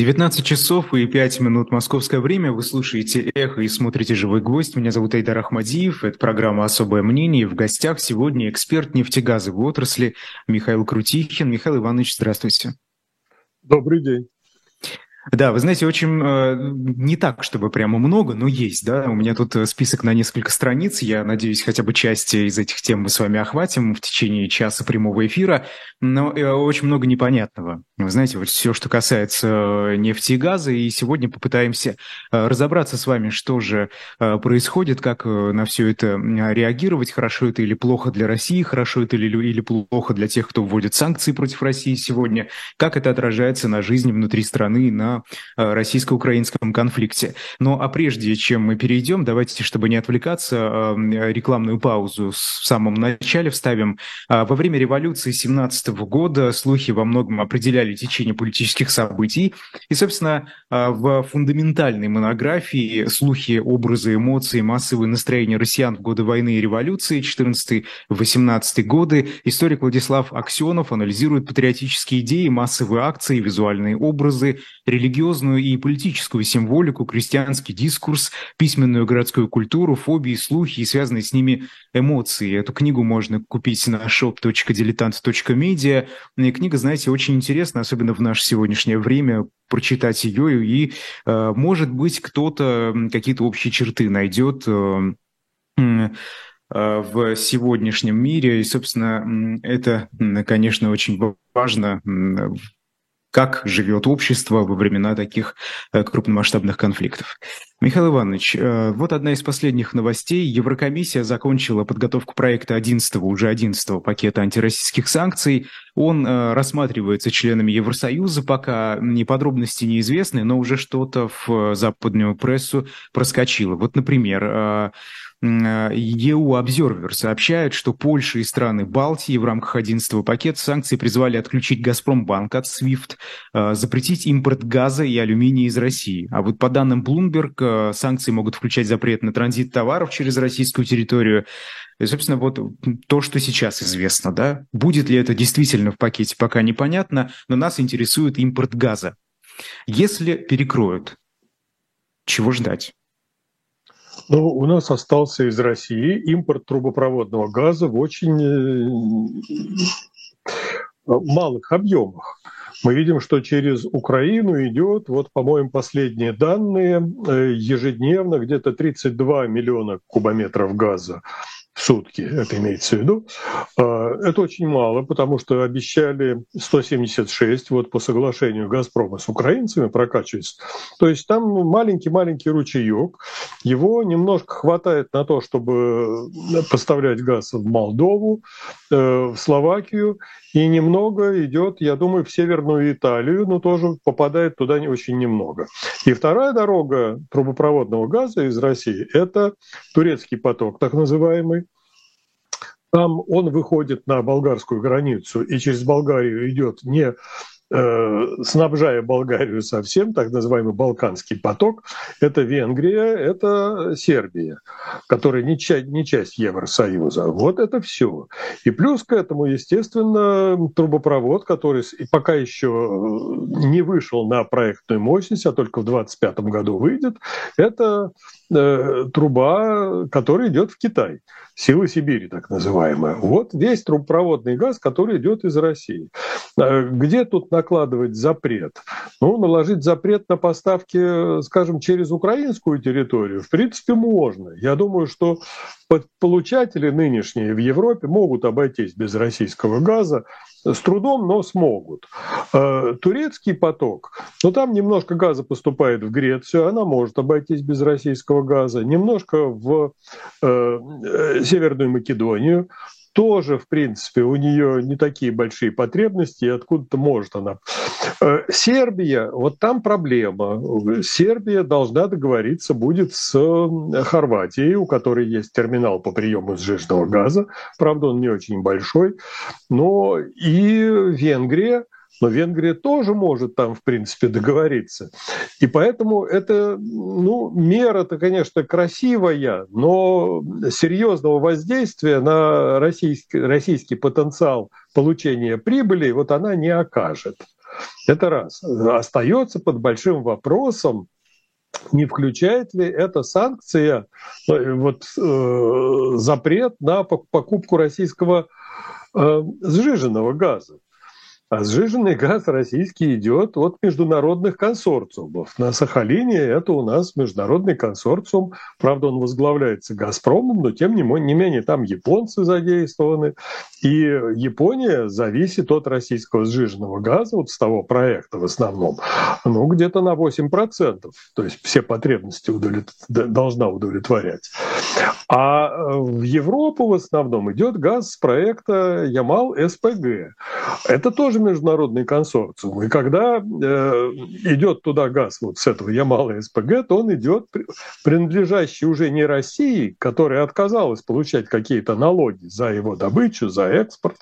19 часов и 5 минут московское время. Вы слушаете «Эхо» и смотрите «Живой гвоздь». Меня зовут Айдар Ахмадиев. Это программа «Особое мнение». В гостях сегодня эксперт нефтегазовой отрасли Михаил Крутихин. Михаил Иванович, здравствуйте. Добрый день. Да, вы знаете, очень э, не так, чтобы прямо много, но есть, да. У меня тут э, список на несколько страниц. Я надеюсь, хотя бы часть из этих тем мы с вами охватим в течение часа прямого эфира. Но э, очень много непонятного. Вы знаете, вот все, что касается э, нефти и газа, и сегодня попытаемся э, разобраться с вами, что же э, происходит, как э, на все это реагировать, хорошо это или плохо для России, хорошо это или, или плохо для тех, кто вводит санкции против России сегодня, как это отражается на жизни внутри страны, на Э, российско-украинском конфликте. Ну а прежде чем мы перейдем, давайте, чтобы не отвлекаться, э, рекламную паузу в самом начале вставим. А, во время революции 17 года слухи во многом определяли течение политических событий. И, собственно, а, в фундаментальной монографии «Слухи, образы, эмоции, массовые настроения россиян в годы войны и революции 14-18 годы» историк Владислав Аксенов анализирует патриотические идеи, массовые акции, визуальные образы, религиозную и политическую символику, крестьянский дискурс, письменную городскую культуру, фобии, слухи и связанные с ними эмоции. Эту книгу можно купить на shop.diletant.media. И книга, знаете, очень интересна, особенно в наше сегодняшнее время, прочитать ее, и, э, может быть, кто-то какие-то общие черты найдет э, э, в сегодняшнем мире. И, собственно, это, конечно, очень важно как живет общество во времена таких э, крупномасштабных конфликтов. Михаил Иванович, э, вот одна из последних новостей. Еврокомиссия закончила подготовку проекта 11 уже 11 пакета антироссийских санкций. Он э, рассматривается членами Евросоюза, пока не подробности неизвестны, но уже что-то в западную прессу проскочило. Вот, например, EU Observer сообщает, что Польша и страны Балтии в рамках 11 пакета санкций призвали отключить Газпромбанк от SWIFT, э, запретить импорт газа и алюминия из России. А вот по данным Bloomberg, э, санкции могут включать запрет на транзит товаров через российскую территорию. И, собственно, вот то, что сейчас известно, да, будет ли это действительно в пакете, пока непонятно, но нас интересует импорт газа. Если перекроют, чего ждать? Ну, у нас остался из России импорт трубопроводного газа в очень э, малых объемах. Мы видим, что через Украину идет, вот, по-моему, последние данные, э, ежедневно где-то 32 миллиона кубометров газа сутки, это имеется в виду. А, это очень мало, потому что обещали 176 вот по соглашению «Газпрома» с украинцами прокачивается. То есть там маленький-маленький ручеек, его немножко хватает на то, чтобы поставлять газ в Молдову, э, в Словакию, и немного идет, я думаю, в Северную Италию, но тоже попадает туда не очень немного. И вторая дорога трубопроводного газа из России – это турецкий поток, так называемый. Там он выходит на болгарскую границу и через Болгарию идет не снабжая Болгарию совсем, так называемый Балканский поток, это Венгрия, это Сербия, которая не часть, не часть Евросоюза. Вот это все. И плюс к этому, естественно, трубопровод, который пока еще не вышел на проектную мощность, а только в 2025 году выйдет, это э, труба, которая идет в Китай. Силы Сибири, так называемая. Вот весь трубопроводный газ, который идет из России. Э, где тут накладывать запрет? Ну, наложить запрет на поставки, скажем, через украинскую территорию, в принципе, можно. Я думаю, что получатели нынешние в Европе могут обойтись без российского газа, с трудом, но смогут. Э, турецкий поток, ну там немножко газа поступает в Грецию, она может обойтись без российского газа, немножко в э, э Северную Македонию, тоже, в принципе, у нее не такие большие потребности, и откуда-то может она. Э, Сербия, вот там проблема. Сербия должна договориться будет с Хорватией, у которой есть терминал по приему сжиженного газа. Правда, он не очень большой. Но и Венгрия – но Венгрия тоже может там, в принципе, договориться. И поэтому это, ну, мера-то, конечно, красивая, но серьезного воздействия на российский, российский потенциал получения прибыли вот она не окажет. Это раз. Остается под большим вопросом, не включает ли эта санкция э, вот, э, запрет на покупку российского э, сжиженного газа. А сжиженный газ российский идет от международных консорциумов. На Сахалине это у нас международный консорциум. Правда, он возглавляется «Газпромом», но тем не менее там японцы задействованы. И Япония зависит от российского сжиженного газа, вот с того проекта в основном, ну, где-то на 8%. То есть все потребности удовлет... должна удовлетворять. А э, в Европу в основном идет газ с проекта Ямал-СПГ. Это тоже международный консорциум. И когда э, идет туда газ вот с этого Ямала-СПГ, то он идет принадлежащий уже не России, которая отказалась получать какие-то налоги за его добычу, за экспорт,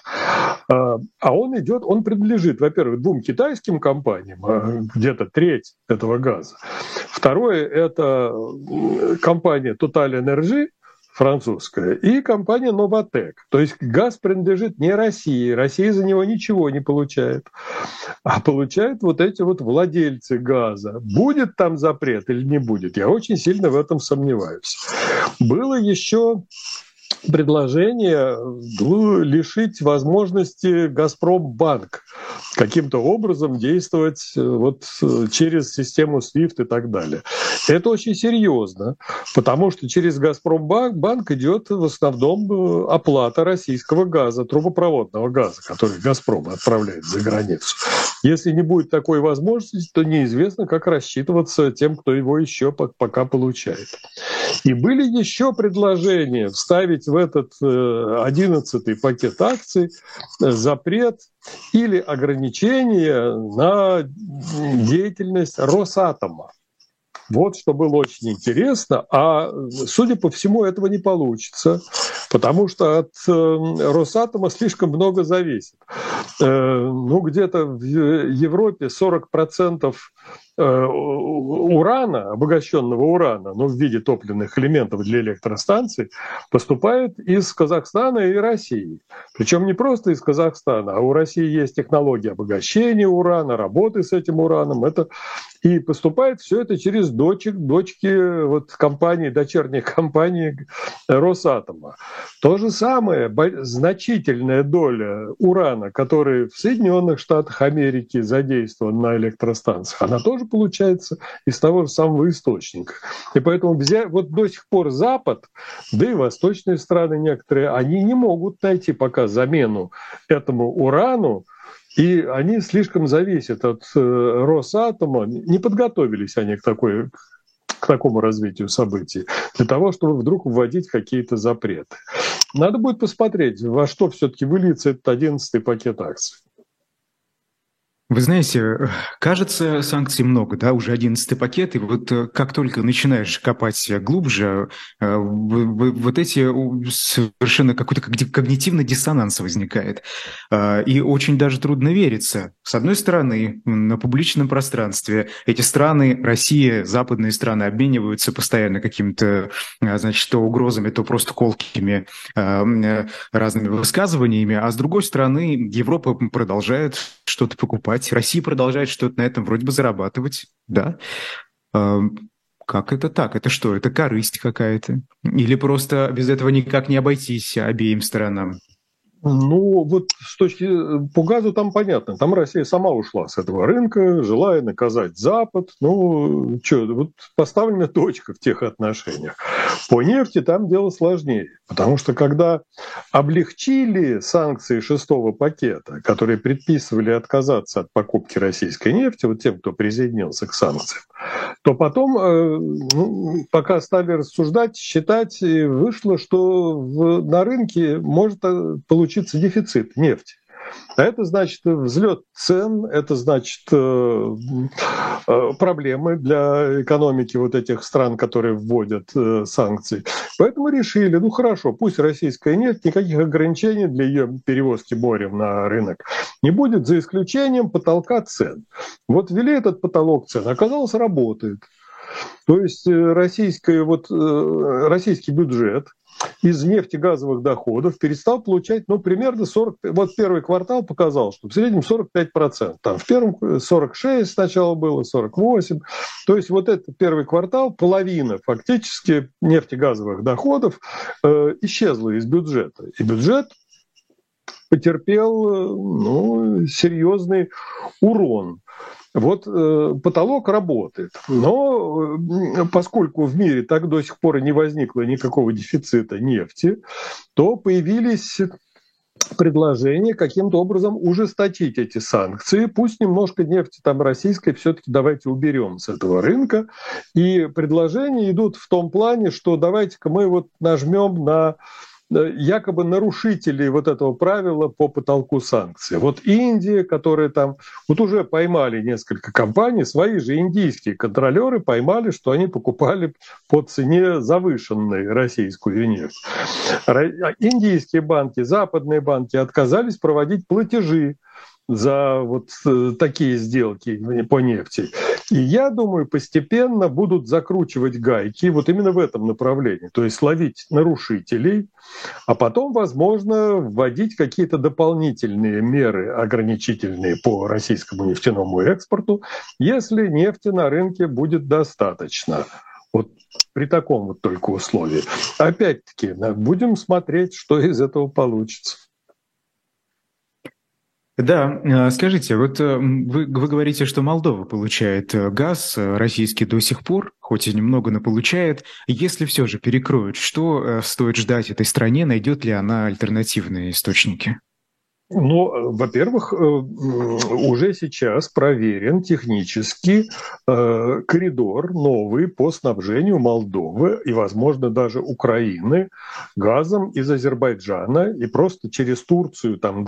э, а он идет, он принадлежит, во-первых, двум китайским компаниям, э, где-то треть этого газа. Второе – это компания Total Energy, французская, и компания Новотек. То есть газ принадлежит не России, Россия за него ничего не получает, а получают вот эти вот владельцы газа. Будет там запрет или не будет, я очень сильно в этом сомневаюсь. Было еще предложение ну, лишить возможности «Газпромбанк» каким-то образом действовать э, вот э, через систему SWIFT и так далее. Это очень серьезно, потому что через «Газпромбанк» банк идет в основном э, оплата российского газа, трубопроводного газа, который «Газпром» отправляет за границу. Если не будет такой возможности, то неизвестно, как рассчитываться тем, кто его еще пока получает. И были еще предложения вставить в этот э, одиннадцатый пакет акций э, запрет или ограничение на деятельность Росатома. Вот что было очень интересно. А судя по всему, этого не получится, потому что от э, Росатома слишком много зависит. Ну, где-то в Европе 40% Э, урана, обогащенного урана, ну, в виде топливных элементов для электростанций, поступает из Казахстана и России. Причем не просто из Казахстана, а у России есть технология обогащения урана, работы с этим ураном. Это и поступает все это через дочек, дочки вот компании, дочерних компаний Росатома. То же самое, значительная доля урана, который в Соединенных Штатах Америки задействован на электростанциях, она тоже получается из того же самого источника. И поэтому взять, вот до сих пор Запад, да и восточные страны некоторые, они не могут найти пока замену этому урану, и они слишком зависят от э, Росатома. Не подготовились они к такой к такому развитию событий, для того, чтобы вдруг вводить какие-то запреты. Надо будет посмотреть, во что все-таки выльется этот одиннадцатый пакет акций. Вы знаете, кажется, санкций много, да, уже одиннадцатый пакет, и вот э, как только начинаешь копать глубже, э, вот эти совершенно какой-то когнитивный диссонанс возникает. Э, и очень даже трудно вериться. С одной стороны, на публичном пространстве эти страны, Россия, западные страны обмениваются постоянно какими-то, значит, то угрозами, то просто колкими разными высказываниями, а с другой стороны, Европа продолжает что-то покупать развивать. Россия продолжает что-то на этом вроде бы зарабатывать, да? Как это так? Это что? Это корысть какая-то? Или просто без этого никак не обойтись обеим сторонам? Ну, вот с точки по газу там понятно. Там Россия сама ушла с этого рынка, желая наказать Запад. Ну, что, вот поставлена точка в тех отношениях. По нефти там дело сложнее. Потому что когда облегчили санкции шестого пакета, которые предписывали отказаться от покупки российской нефти, вот тем, кто присоединился к санкциям, то потом, э, ну, пока стали рассуждать, считать, вышло, что в, на рынке может э, получиться дефицит нефти. А это значит взлет цен, это значит э, э, проблемы для экономики вот этих стран, которые вводят э, санкции. Поэтому решили, ну хорошо, пусть российская нефть, никаких ограничений для ее перевозки морем на рынок не будет, за исключением потолка цен. Вот ввели этот потолок цен, оказалось, работает. То есть российская, вот, российский бюджет из нефтегазовых доходов перестал получать, ну, примерно 40... Вот первый квартал показал, что в среднем 45%. Там в первом 46 сначала было, 48. То есть вот этот первый квартал, половина фактически нефтегазовых доходов э, исчезла из бюджета. И бюджет потерпел э, ну, серьезный урон. Вот э, потолок работает, но э, поскольку в мире так до сих пор и не возникло никакого дефицита нефти, то появились предложение каким-то образом ужесточить эти санкции. Пусть немножко нефти там российской все-таки давайте уберем с этого рынка. И предложения идут в том плане, что давайте-ка мы вот нажмем на якобы нарушителей вот этого правила по потолку санкций. Вот Индия, которая там, вот уже поймали несколько компаний, свои же индийские контролеры поймали, что они покупали по цене завышенной российскую нефть. Индийские банки, западные банки отказались проводить платежи за вот э, такие сделки по нефти. И я думаю, постепенно будут закручивать гайки вот именно в этом направлении, то есть ловить нарушителей, а потом, возможно, вводить какие-то дополнительные меры ограничительные по российскому нефтяному экспорту, если нефти на рынке будет достаточно. Вот при таком вот только условии. Опять-таки, будем смотреть, что из этого получится. Да, э, скажите, вот э, вы, вы говорите, что Молдова получает э, газ, российский до сих пор, хоть и немного, но получает. Если все же перекроют, что стоит ждать этой стране, найдет ли она альтернативные источники? Ну, во-первых, э, уже сейчас проверен технически э, коридор новый по снабжению Молдовы и, возможно, даже Украины газом из Азербайджана и просто через Турцию там,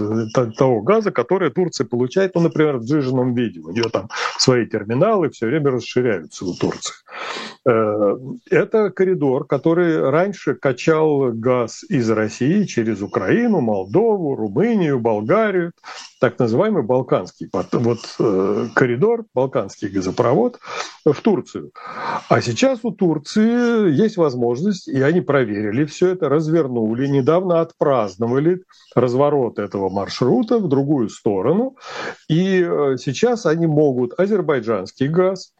того газа, который Турция получает, ну, например, в сжиженном виде. У нее там свои терминалы все время расширяются у Турции. Э, это коридор, который раньше качал газ из России через Украину, Молдову, Румынию, Болгарию, так называемый Балканский вот, э, коридор, Балканский газопровод в Турцию. А сейчас у Турции есть возможность, и они проверили все это, развернули, недавно отпраздновали разворот этого маршрута в другую сторону. И э, сейчас они могут азербайджанский газ,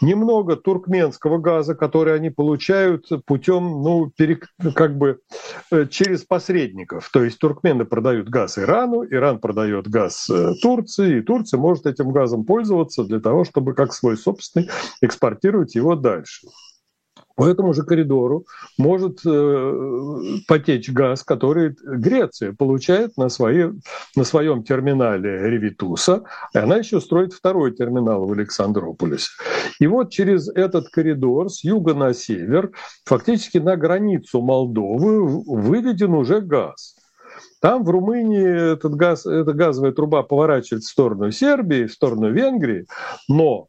Немного туркменского газа, который они получают путем, ну, перек, как бы э, через посредников. То есть туркмены продают газ Ирану, Иран продает газ э, Турции, и Турция может этим газом пользоваться для того, чтобы как свой собственный экспортировать его дальше. По этому же коридору может э, потечь газ, который Греция получает на, свои, на своем терминале Ревитуса, и она еще строит второй терминал в Александрополисе. И вот через этот коридор с юга на север, фактически на границу Молдовы, выведен уже газ. Там в Румынии этот газ, эта газовая труба поворачивает в сторону Сербии, в сторону Венгрии, но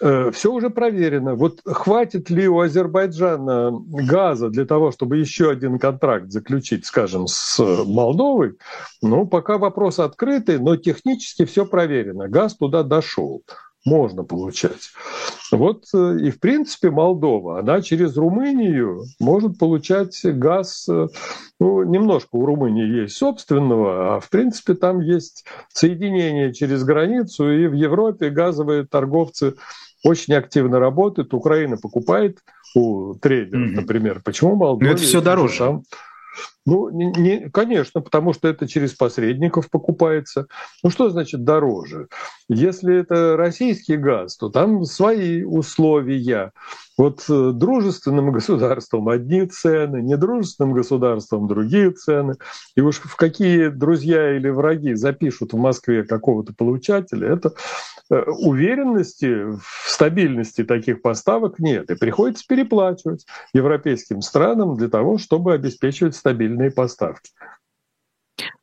все уже проверено. Вот хватит ли у Азербайджана газа для того, чтобы еще один контракт заключить, скажем, с Молдовой? Ну, пока вопрос открытый, но технически все проверено. Газ туда дошел можно получать. Вот э, и, в принципе, Молдова, она через Румынию может получать газ, э, ну, немножко у Румынии есть собственного, а, в принципе, там есть соединение через границу, и в Европе газовые торговцы очень активно работают. Украина покупает у трейдеров, mm-hmm. например. Почему Молдова? Но это все дороже. Там ну, не, не, конечно, потому что это через посредников покупается. Ну, что значит дороже? Если это российский газ, то там свои условия. Вот э, дружественным государствам одни цены, недружественным государствам другие цены. И уж в какие друзья или враги запишут в Москве какого-то получателя, это э, уверенности в стабильности таких поставок нет. И приходится переплачивать европейским странам для того, чтобы обеспечивать стабильные поставки.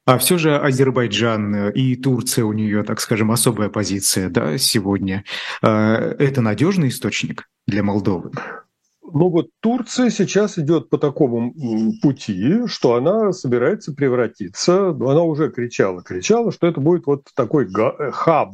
А все же Азербайджан э, и Турция, у нее, так скажем, особая позиция да, сегодня. Это надежный источник? для Молдовы? Ну вот Турция сейчас идет по такому пути, что она собирается превратиться, она уже кричала, кричала, что это будет вот такой хаб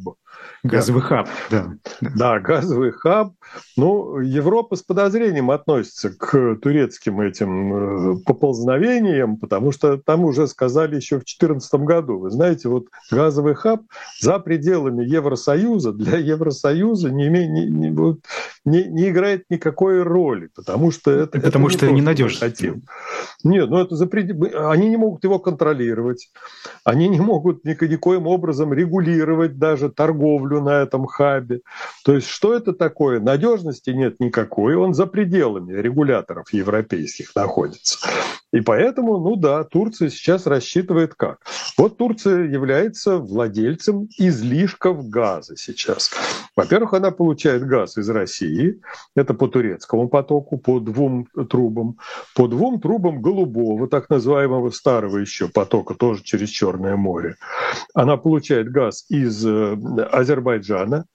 Газовый хаб, да. Да, газовый хаб. Ну, Европа с подозрением относится к турецким этим э, поползновениям, потому что там уже сказали еще в 2014 году. Вы знаете, вот газовый хаб за пределами Евросоюза для Евросоюза не, име, не, не, не, не играет никакой роли, потому что это... Потому это что не ненадежно. Нет, ну это за пред... они не могут его контролировать, они не могут никоим образом регулировать даже торговлю на этом хабе. То есть что это такое? Надежности нет никакой, он за пределами регуляторов европейских находится. И поэтому, ну да, Турция сейчас рассчитывает как? Вот Турция является владельцем излишков газа сейчас. Во-первых, она получает газ из России, это по турецкому потоку, по двум трубам, по двум трубам голубого, так называемого старого еще потока, тоже через Черное море. Она получает газ из э, Азербайджана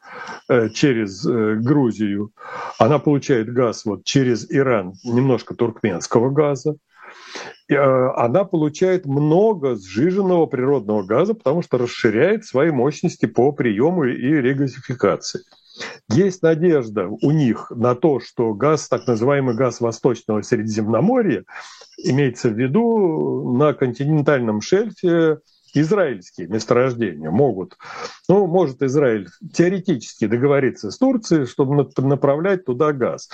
э, через э, Грузию, она получает газ вот через Иран, немножко туркменского газа, она получает много сжиженного природного газа, потому что расширяет свои мощности по приему и регазификации. Есть надежда у них на то, что газ, так называемый газ Восточного Средиземноморья, имеется в виду на континентальном шельфе израильские месторождения могут, ну, может Израиль теоретически договориться с Турцией, чтобы направлять туда газ.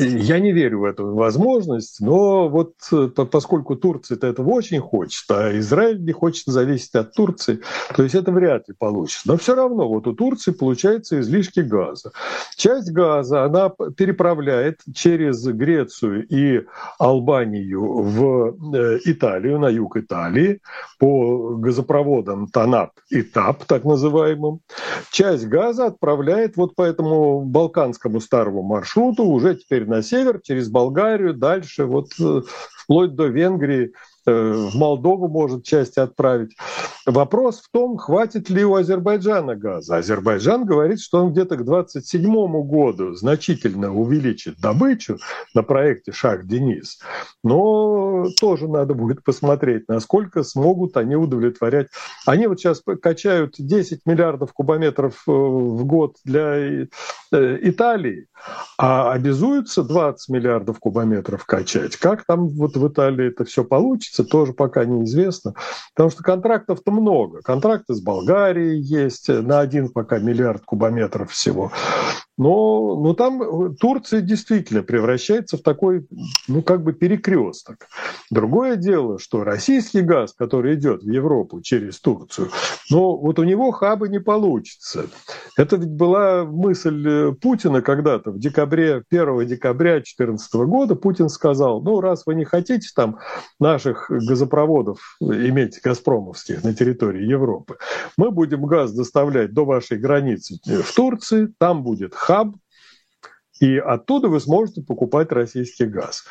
Я не верю в эту возможность, но вот э, поскольку Турция-то этого очень хочет, а Израиль не хочет зависеть от Турции, то есть это вряд ли получится. Но все равно вот у Турции получается излишки газа. Часть газа она переправляет через Грецию и Албанию в э, Италию, на юг Италии, по газопроводам ТАНАП и ТАП, так называемым. Часть газа отправляет вот по этому балканскому старому маршруту уже теперь на север, через Болгарию, дальше, вот э, вплоть до Венгрии, в Молдову может часть отправить. Вопрос в том, хватит ли у Азербайджана газа. Азербайджан говорит, что он где-то к 27 году значительно увеличит добычу на проекте «Шах-Денис». Но тоже надо будет посмотреть, насколько смогут они удовлетворять. Они вот сейчас качают 10 миллиардов кубометров э, в год для Италии, а обязуются 20 миллиардов кубометров качать. Как там вот в Италии это все получится, тоже пока неизвестно, потому что контрактов-то много. Контракты с Болгарией есть на один пока миллиард кубометров всего. Но, но там Турция действительно превращается в такой, ну, как бы перекресток. Другое дело, что российский газ, который идет в Европу через Турцию, но вот у него хаба не получится. Это ведь была мысль Путина когда-то в декабре, 1 декабря 2014 года. Путин сказал, ну, раз вы не хотите там наших газопроводов иметь газпромовских на территории Европы, мы будем газ доставлять до вашей границы в Турции, там будет хаб, и оттуда вы сможете покупать российский газ.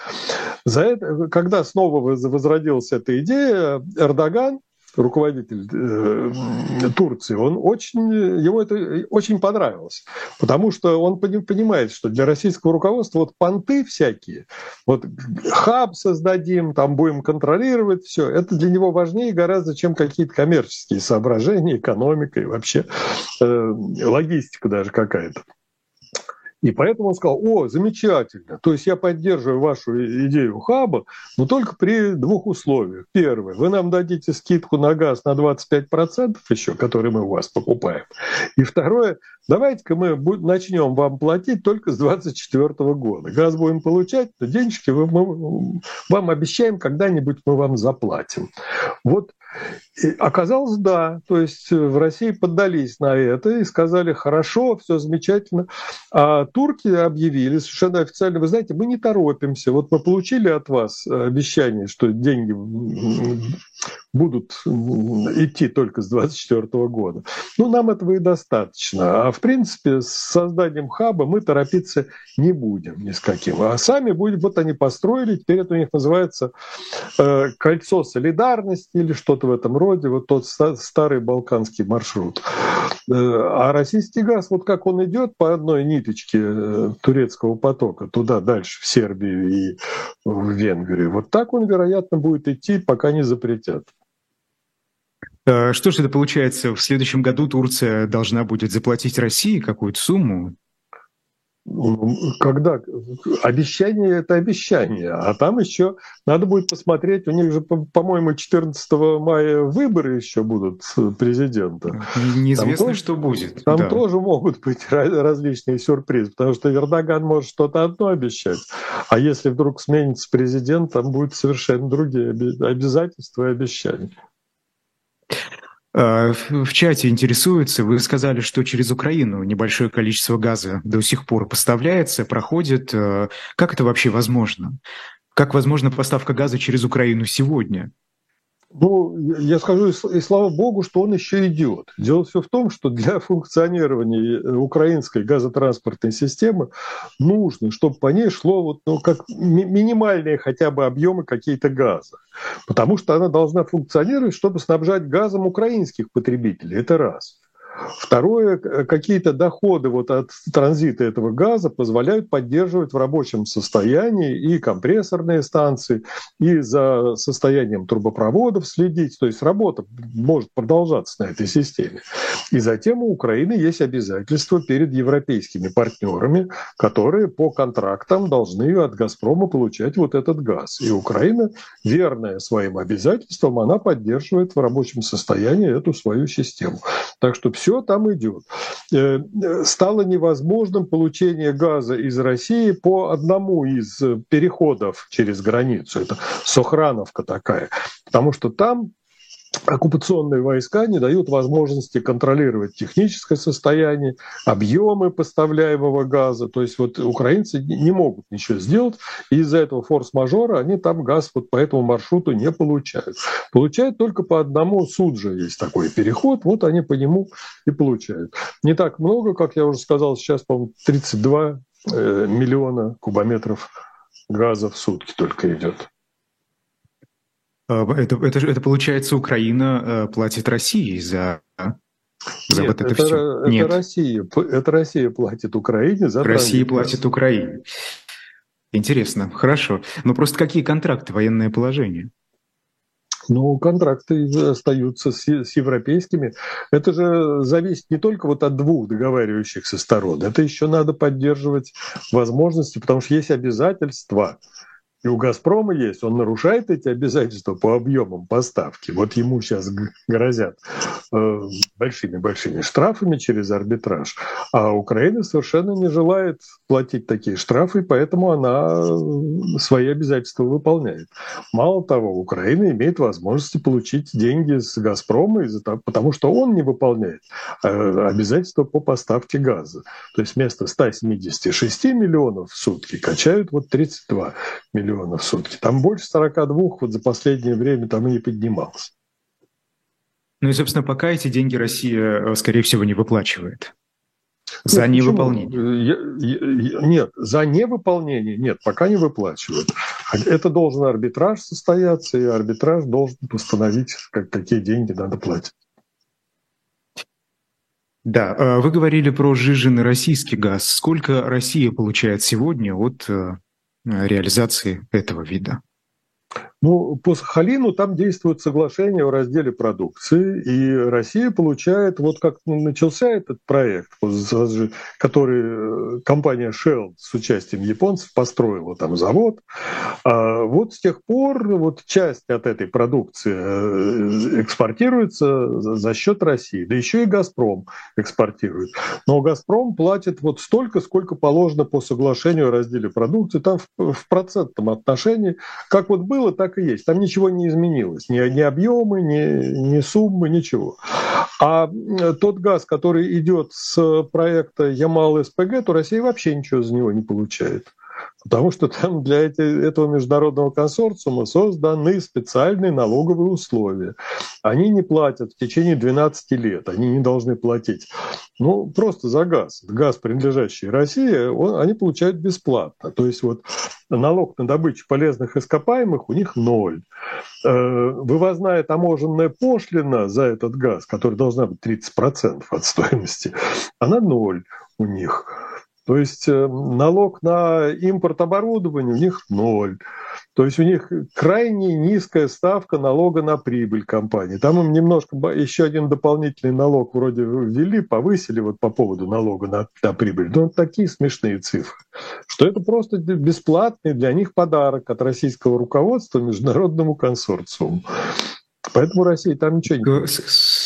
За это, когда снова возродилась эта идея, Эрдоган руководитель э, Турции, он очень, ему это очень понравилось, потому что он понимает, что для российского руководства вот понты всякие, вот хаб создадим, там будем контролировать все, это для него важнее гораздо, чем какие-то коммерческие соображения, экономика и вообще э, логистика даже какая-то. И поэтому он сказал, о, замечательно, то есть я поддерживаю вашу идею хаба, но только при двух условиях. Первое, вы нам дадите скидку на газ на 25% еще, который мы у вас покупаем. И второе, давайте-ка мы начнем вам платить только с 2024 года. Газ будем получать, но денежки мы вам обещаем, когда-нибудь мы вам заплатим. Вот и оказалось, да. То есть в России поддались на это и сказали, хорошо, все замечательно. А турки объявили совершенно официально, вы знаете, мы не торопимся. Вот мы получили от вас обещание, что деньги будут идти только с 2024 года. Ну, нам этого и достаточно. А в принципе, с созданием хаба мы торопиться не будем ни с каким. А сами будем, вот они построили, теперь это у них называется э, кольцо солидарности или что-то в этом роде, вот тот старый балканский маршрут. Э, а российский газ, вот как он идет по одной ниточке э, турецкого потока туда дальше, в Сербию и в Венгрию, вот так он, вероятно, будет идти, пока не запретят. Э, что же это получается? В следующем году Турция должна будет заплатить России какую-то сумму? Когда обещание это обещание, а там еще надо будет посмотреть, у них же, по-моему, 14 мая выборы еще будут президента. Неизвестно, там что будет. Там да. тоже могут быть различные сюрпризы, потому что Эрдоган может что-то одно обещать, а если вдруг сменится президент, там будут совершенно другие обязательства и обещания. А, в чате интересуются, вы сказали, что через Украину небольшое количество газа до сих пор поставляется, проходит. А, как это вообще возможно? Как возможна поставка газа через Украину сегодня? Ну, я скажу, и слава богу, что он еще идет. Дело все в том, что для функционирования э, украинской газотранспортной системы нужно, чтобы по ней шло вот, ну, как минимальные хотя бы объемы какие-то газа. Потому что она должна функционировать, чтобы снабжать газом украинских потребителей. Это раз. Второе, какие-то доходы вот от транзита этого газа позволяют поддерживать в рабочем состоянии и компрессорные станции, и за состоянием трубопроводов следить. То есть работа может продолжаться на этой системе. И затем у Украины есть обязательства перед европейскими партнерами, которые по контрактам должны от «Газпрома» получать вот этот газ. И Украина, верная своим обязательствам, она поддерживает в рабочем состоянии эту свою систему. Так что все все там идет. Э, стало невозможным получение газа из России по одному из переходов через границу. Это Сохрановка такая. Потому что там оккупационные войска не дают возможности контролировать техническое состояние, объемы поставляемого газа. То есть вот украинцы не могут ничего сделать, и из-за этого форс-мажора они там газ вот по этому маршруту не получают. Получают только по одному суджа есть такой переход, вот они по нему и получают. Не так много, как я уже сказал, сейчас, по-моему, 32 э, миллиона кубометров газа в сутки только идет. А, это, это, это получается, Украина э, платит России за, за Нет, вот это, это все. Это Нет, Россия, это Россия платит Украине за Россия платит Украине. Интересно, хорошо. Но просто какие контракты, военное положение? Ну, контракты остаются с, с европейскими. Это же зависит не только вот от двух договаривающихся сторон. Это еще надо поддерживать возможности, потому что есть обязательства и у «Газпрома» есть, он нарушает эти обязательства по объемам поставки. Вот ему сейчас грозят большими-большими э, штрафами через арбитраж. А Украина совершенно не желает платить такие штрафы, поэтому она э, свои обязательства выполняет. Мало того, Украина имеет возможность получить деньги с «Газпрома», потому что он не выполняет э, обязательства по поставке газа. То есть вместо 176 миллионов в сутки качают вот 32 миллиона миллионов сутки. Там больше 42 вот за последнее время там и не поднималось. Ну и, собственно, пока эти деньги Россия, э, скорее всего, не выплачивает. За ну, невыполнение. Я, я, нет, за невыполнение нет, пока не выплачивают. Это должен арбитраж состояться, и арбитраж должен постановить, как, какие деньги надо платить. Да, э, вы говорили про сжиженный российский газ. Сколько Россия получает сегодня от э, реализации этого вида? Ну, по Сахалину там действует соглашение о разделе продукции, и Россия получает, вот как начался этот проект, который э, компания Shell с участием японцев построила там завод, а вот с тех пор вот часть от этой продукции э, экспортируется за счет России, да еще и Газпром экспортирует. Но Газпром платит вот столько, сколько положено по соглашению о разделе продукции, там в, в процентном отношении, как вот было, так и есть. Там ничего не изменилось. Ни, ни объемы, ни, ни суммы, ничего. А тот газ, который идет с проекта Ямал-СПГ, то Россия вообще ничего за него не получает. Потому что там для этого международного консорциума созданы специальные налоговые условия. Они не платят в течение 12 лет, они не должны платить. Ну, просто за газ. Газ, принадлежащий России, он, они получают бесплатно. То есть вот налог на добычу полезных ископаемых у них ноль. Э, вывозная таможенная пошлина за этот газ, который должна быть 30% от стоимости, она ноль у них. То есть э, налог на импорт оборудования у них ноль. То есть у них крайне низкая ставка налога на прибыль компании. Там им немножко еще один дополнительный налог вроде ввели, повысили вот по поводу налога на, на прибыль. Но такие смешные цифры, что это просто бесплатный для них подарок от российского руководства международному консорциуму. Поэтому Россия там ничего не...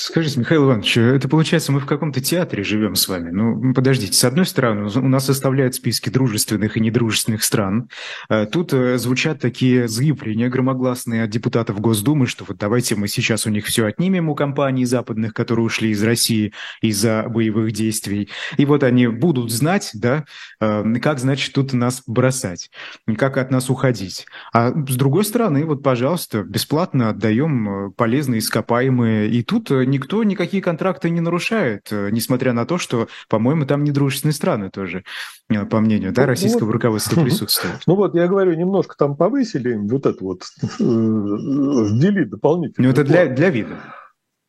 Скажите, Михаил Иванович, это получается, мы в каком-то театре живем с вами. Ну, подождите, с одной стороны, у нас составляют списки дружественных и недружественных стран. А тут э, звучат такие заявления громогласные от депутатов Госдумы, что вот давайте мы сейчас у них все отнимем у компаний западных, которые ушли из России из-за боевых действий. И вот они будут знать, да, э, как, значит, тут нас бросать, как от нас уходить. А с другой стороны, вот, пожалуйста, бесплатно отдаем э, полезные ископаемые. И тут э, никто никакие контракты не нарушает, э, несмотря на то, что, по-моему, там недружественные страны тоже, э, по мнению да, ну, российского вот, руководства, присутствуют. Ну вот, я говорю, немножко там повысили вот это вот, ввели дополнительно. Ну это для, для вида.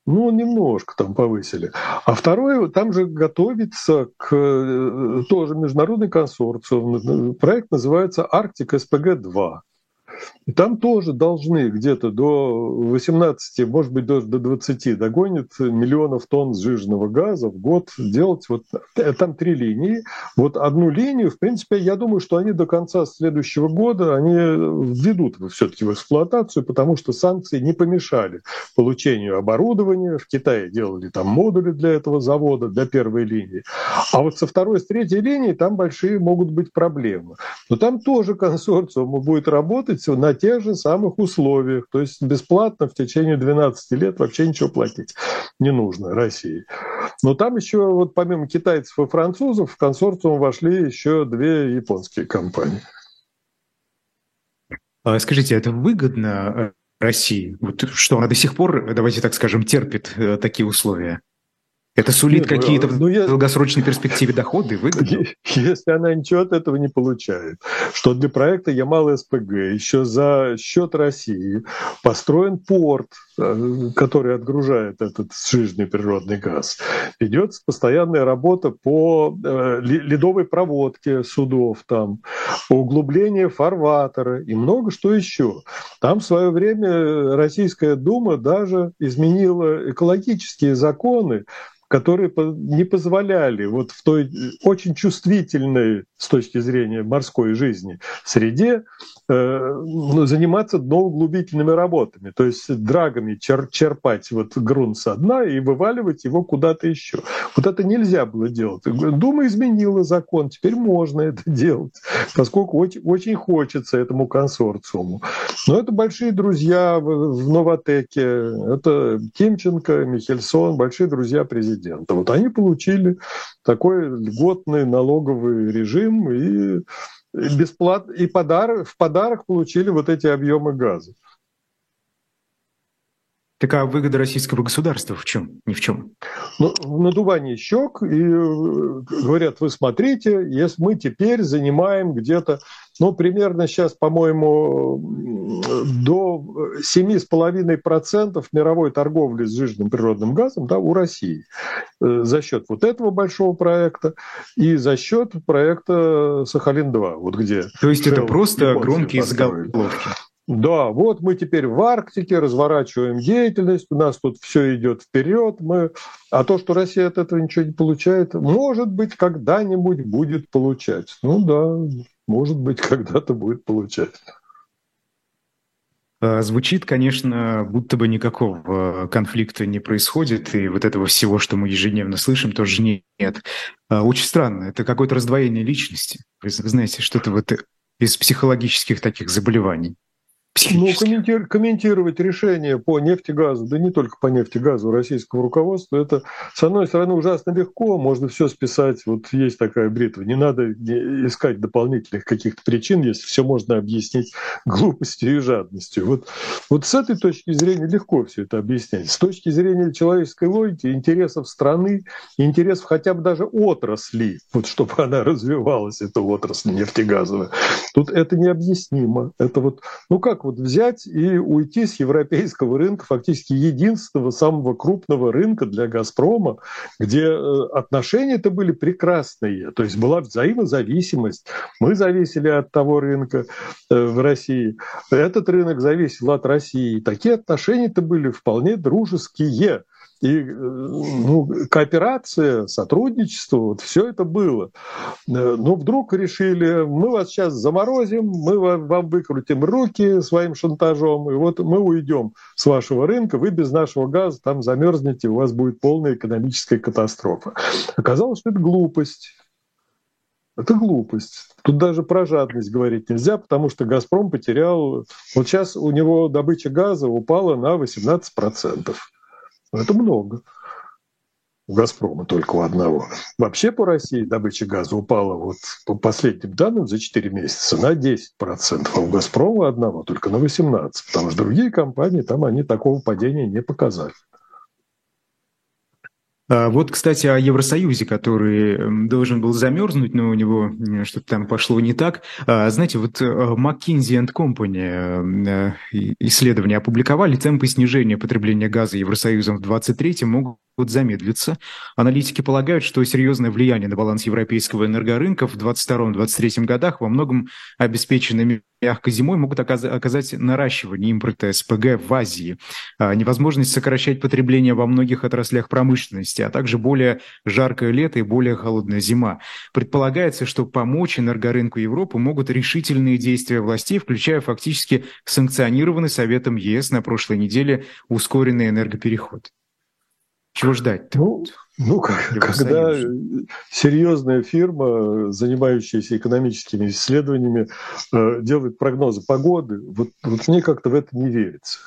Ну, немножко там повысили. А второе, там же готовится к тоже международный консорциум. Проект называется «Арктик СПГ-2». И там тоже должны где-то до 18, может быть, до, до 20 догонит миллионов тонн сжиженного газа в год делать. Вот э, там три линии. Вот одну линию, в принципе, я думаю, что они до конца следующего года они введут все-таки в эксплуатацию, потому что санкции не помешали получению оборудования. В Китае делали там модули для этого завода, для первой линии. А вот со второй, с третьей линии там большие могут быть проблемы. Но там тоже консорциум будет работать на тех же самых условиях. То есть бесплатно в течение 12 лет вообще ничего платить не нужно России. Но там еще, вот помимо китайцев и французов, в консорциум вошли еще две японские компании. А скажите, это выгодно э, России? Вот что она до сих пор, давайте так скажем, терпит э, такие условия? Это сулит ну, какие-то ну, в долгосрочной перспективе доходы, выгоды? Если она ничего от этого не получает, что для проекта Ямал-СПГ еще за счет России построен порт, э, который отгружает этот сжиженный природный газ. Ведется постоянная работа по э, ледовой проводке судов там, по углублению фарватера и много что еще. Там в свое время Российская Дума даже изменила экологические законы, которые не позволяли вот в той очень чувствительной с точки зрения морской жизни среде э, ну, заниматься дноуглубительными работами, то есть драгами чер черпать вот грунт со дна и вываливать его куда-то еще. Вот это нельзя было делать. Дума изменила закон, теперь можно это делать, поскольку очень, очень хочется этому консорциуму. Но это большие друзья в Новотеке, это Тимченко, Михельсон, большие друзья президента президента. Вот они получили такой льготный налоговый режим и бесплатно и подарок, в подарок получили вот эти объемы газа. Такая выгода российского государства в чем? Ни в чем. Ну, надувание щек и э, говорят, вы смотрите, если мы теперь занимаем где-то, ну, примерно сейчас, по-моему, до 7,5% мировой торговли с жирным природным газом да, у России э, за счет вот этого большого проекта и за счет проекта Сахалин-2, вот где. То есть это просто громкие заголовки. Да, вот мы теперь в Арктике разворачиваем деятельность, у нас тут все идет вперед, мы... а то, что Россия от этого ничего не получает, может быть, когда-нибудь будет получать. Ну да, может быть, когда-то будет получать. А, звучит, конечно, будто бы никакого конфликта не происходит, и вот этого всего, что мы ежедневно слышим, тоже нет. А, очень странно, это какое-то раздвоение личности. Вы знаете, что-то вот из психологических таких заболеваний. Ну, комментир, комментировать решение по нефтегазу, да не только по нефтегазу российского руководства, это, с одной стороны, ужасно легко, можно все списать, вот есть такая бритва, не надо искать дополнительных каких-то причин, если все можно объяснить глупостью и жадностью. Вот, вот с этой точки зрения легко все это объяснять. С точки зрения человеческой логики, интересов страны, интересов хотя бы даже отрасли, вот чтобы она развивалась, эта отрасль нефтегазовая, тут это необъяснимо. Это вот, ну как вот взять и уйти с европейского рынка, фактически единственного самого крупного рынка для «Газпрома», где э, отношения-то были прекрасные, то есть была взаимозависимость. Мы зависели от того рынка э, в России, этот рынок зависел от России. Такие отношения-то были вполне дружеские. И ну, кооперация, сотрудничество, вот все это было. Но ну, вдруг решили, мы вас сейчас заморозим, мы вам выкрутим руки своим шантажом, и вот мы уйдем с вашего рынка, вы без нашего газа там замерзнете, у вас будет полная экономическая катастрофа. Оказалось, что это глупость. Это глупость. Тут даже про жадность говорить нельзя, потому что «Газпром» потерял... Вот сейчас у него добыча газа упала на 18%. Это много. У «Газпрома» только у одного. Вообще по России добыча газа упала вот по последним данным за 4 месяца на 10%, а у «Газпрома» одного только на 18%, потому что другие компании там они такого падения не показали. А вот, кстати, о Евросоюзе, который должен был замерзнуть, но у него что-то там пошло не так. А, знаете, вот э, McKinsey Company э, исследования опубликовали, темпы снижения потребления газа Евросоюзом в 2023 могут замедлится. Аналитики полагают, что серьезное влияние на баланс европейского энергорынка в 2022-2023 годах во многом обеспеченными мягкой зимой могут оказать наращивание импорта СПГ в Азии, а, невозможность сокращать потребление во многих отраслях промышленности, а также более жаркое лето и более холодная зима. Предполагается, что помочь энергорынку Европы могут решительные действия властей, включая фактически санкционированный Советом ЕС на прошлой неделе ускоренный энергопереход. Чего ждать? Ну, ну как, когда серьезная фирма, занимающаяся экономическими исследованиями, э, делает прогнозы погоды, вот, вот мне как-то в это не верится.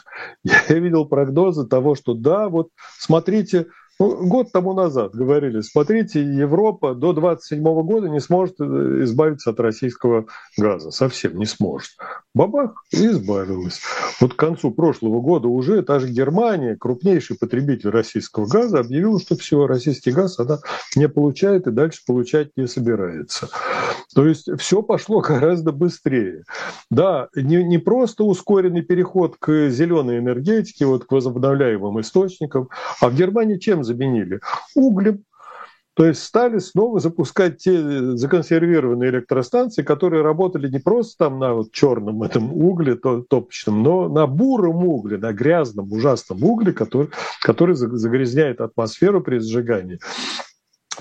Я видел прогнозы того, что да, вот смотрите, ну, год тому назад говорили, смотрите, Европа до 27 года не сможет э, избавиться от российского газа, совсем не сможет. Бабах, и избавилась. Вот к концу прошлого года уже та же Германия, крупнейший потребитель российского газа, объявила, что все, российский газ она не получает и дальше получать не собирается. То есть все пошло гораздо быстрее. Да, не, не просто ускоренный переход к зеленой энергетике, вот к возобновляемым источникам, а в Германии чем заменили? Углем. То есть стали снова запускать те законсервированные электростанции, которые работали не просто там на вот черном этом угле топочном, но на буром угле, на грязном, ужасном угле, который, который загрязняет атмосферу при сжигании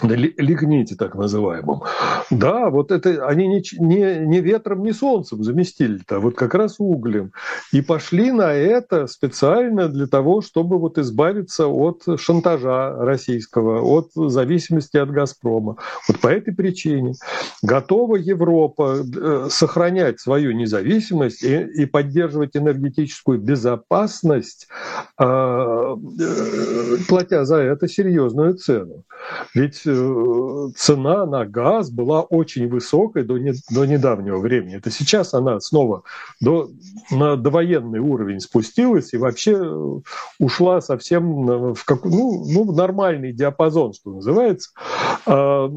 лигните так называемом. Да, вот это они не, не, не ветром, не солнцем заместили-то, а вот как раз углем. И пошли на это специально для того, чтобы вот избавиться от шантажа российского, от зависимости от «Газпрома». Вот по этой причине готова Европа э, сохранять свою независимость и, и поддерживать энергетическую безопасность, а, э, платя за это серьезную цену. Ведь цена на газ была очень высокой до, не, до недавнего времени. Это сейчас она снова до, на довоенный уровень спустилась и вообще э, ушла совсем в, как, ну, ну, в нормальный диапазон, что называется, а,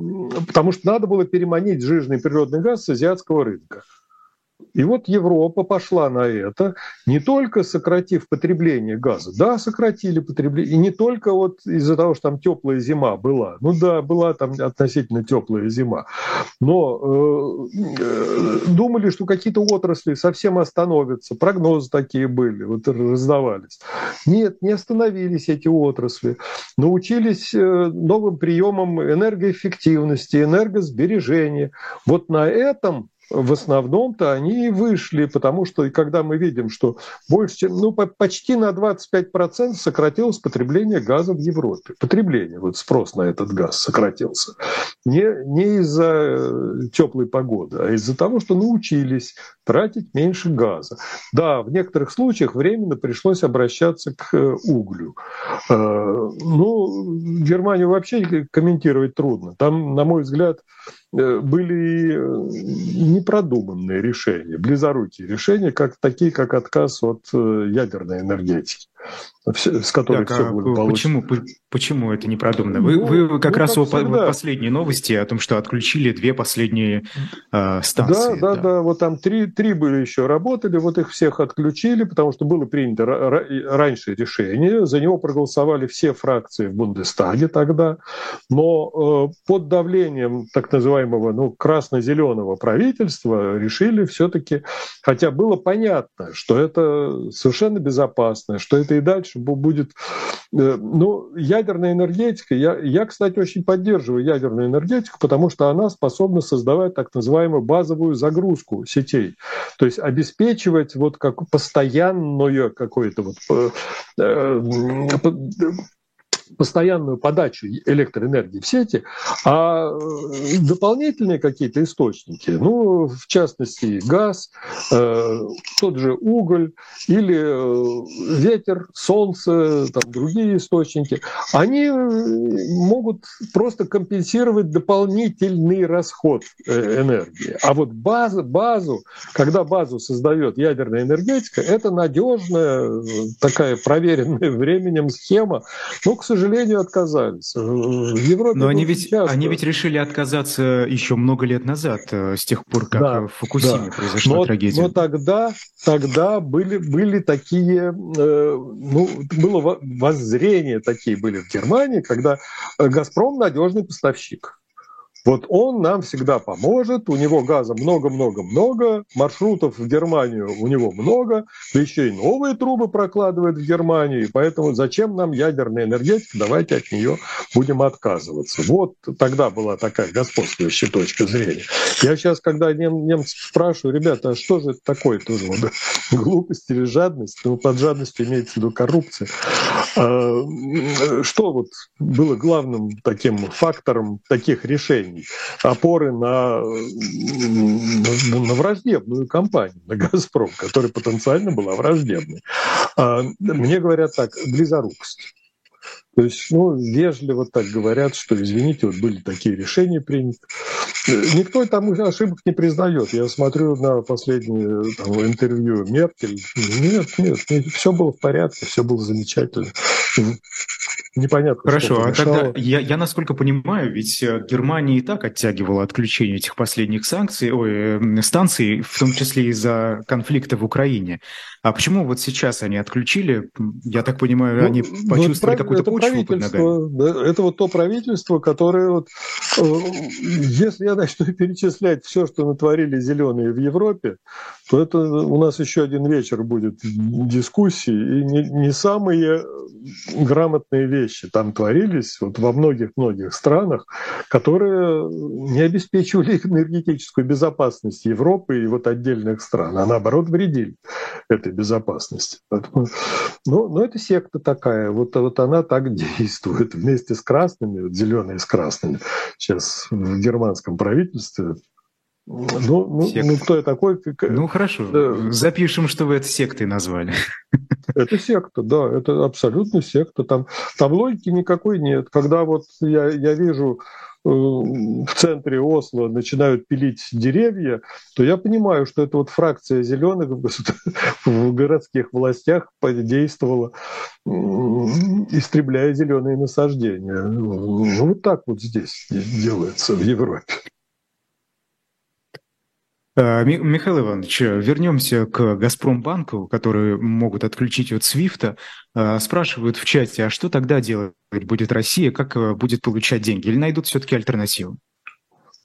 потому что надо было переманить жирный природный газ с азиатского рынка. И вот Европа пошла на это, не только сократив потребление газа, да, сократили потребление, и не только вот из-за того, что там теплая зима была, ну да, была там относительно теплая зима, но э, э, думали, что какие-то отрасли совсем остановятся, прогнозы такие были, вот раздавались. Нет, не остановились эти отрасли, научились э, новым приемам энергоэффективности, энергосбережения. Вот на этом в основном-то они вышли, потому что когда мы видим, что больше, чем, ну, почти на 25% сократилось потребление газа в Европе. Потребление, вот спрос на этот газ сократился. Не, не из-за э, теплой погоды, а из-за того, что научились тратить меньше газа. Да, в некоторых случаях временно пришлось обращаться к э, углю. Э, ну, Германию вообще комментировать трудно. Там, на мой взгляд, были э, непродуманные решения, близорукие решения, как, такие как отказ от э, ядерной энергетики. С которой так, все а было почему, почему это не продумано? Вы, ну, вы как ну, раз как о последней новости о том, что отключили две последние э, станции. Да, да, да, да, вот там три, три были еще работали, вот их всех отключили, потому что было принято раньше решение, за него проголосовали все фракции в Бундестаге тогда, но э, под давлением так называемого ну, красно-зеленого правительства решили все-таки, хотя было понятно, что это совершенно безопасно, что это и дальше будет... Э, ну, ядерная энергетика, я, я, кстати, очень поддерживаю ядерную энергетику, потому что она способна создавать так называемую базовую загрузку сетей. То есть обеспечивать вот как постоянное какое-то вот э, постоянную подачу электроэнергии в сети, а э, дополнительные какие-то источники, ну, в частности, газ, э, тот же уголь или э, ветер, солнце, там, другие источники, они могут просто компенсировать дополнительный расход энергии. А вот база, базу, когда базу создает ядерная энергетика, это надежная, такая проверенная временем схема, но, к сожалению, сожалению, отказались. В Европе Но они ведь, часто... они ведь решили отказаться еще много лет назад, э, с тех пор, как да, в Фукусиме да. произошла но, трагедия. Но тогда, тогда были, были такие, э, ну, было воззрения такие были в Германии, когда «Газпром» надежный поставщик. Вот он нам всегда поможет, у него газа много-много-много, маршрутов в Германию у него много, да еще и новые трубы прокладывает в Германию, и поэтому зачем нам ядерная энергетика, давайте от нее будем отказываться. Вот тогда была такая господствующая точка зрения. Я сейчас, когда нем, немцев спрашиваю, ребята, а что же это такое тоже? Вот, глупость или жадность? Ну, под жадностью имеется в виду коррупция. А, что вот было главным таким фактором таких решений? опоры на, на враждебную компанию, на «Газпром», которая потенциально была враждебной. А, мне говорят так, близорукость. То есть, ну, вежливо так говорят, что, извините, вот были такие решения приняты. Никто там ошибок не признает. Я смотрю на последнее там, интервью Меркель. Нет, нет, нет, все было в порядке, все было замечательно непонятно. Хорошо, а тогда я, я насколько понимаю, ведь э, Германия и так оттягивала отключение этих последних санкций, ой, э, станций, в том числе из-за конфликта в Украине. А почему вот сейчас они отключили? Я так понимаю, ну, они ну, почувствовали ну, какую-то почву под ногами. Да, это вот то правительство, которое вот, э, если я начну перечислять все, что натворили зеленые в Европе, то это у нас еще один вечер будет дискуссии, и не, не самые грамотные вещи там творились вот во многих-многих странах, которые не обеспечивали энергетическую безопасность Европы и вот отдельных стран, а наоборот вредили этой безопасности. Но, но это секта такая, вот, вот она так действует вместе с красными, вот зеленые с красными. Сейчас в германском правительстве ну, ну, ну, кто я такой? Ну, хорошо. Да. Запишем, что вы это сектой назвали. Это секта, да, это абсолютно секта. Там, там логики никакой нет. Когда вот я, я вижу э, в центре Осло начинают пилить деревья, то я понимаю, что это вот фракция зеленых в городских властях подействовала, истребляя зеленые насаждения. Ну, вот так вот здесь делается в Европе. Э, Михаил Иванович, вернемся к Газпромбанку, которые могут отключить от Свифта. Э, спрашивают в чате, а что тогда делать будет Россия, как э, будет получать деньги? Или найдут все-таки альтернативу?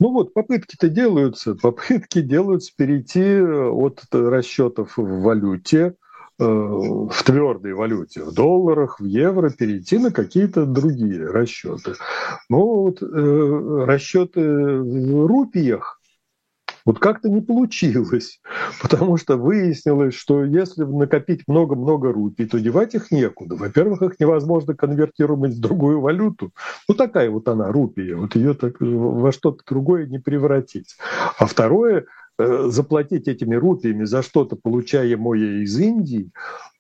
Ну вот, попытки-то делаются. Попытки делаются перейти от расчетов в валюте, в твердой валюте, в долларах, в евро, перейти на какие-то другие расчеты. Ну вот расчеты в рупиях вот как-то не получилось, потому что выяснилось, что если накопить много-много рупий, то девать их некуда. Во-первых, их невозможно конвертировать в другую валюту. Ну, такая вот она, рупия, вот ее так во что-то другое не превратить. А второе, заплатить этими рупиями за что-то, получаемое из Индии,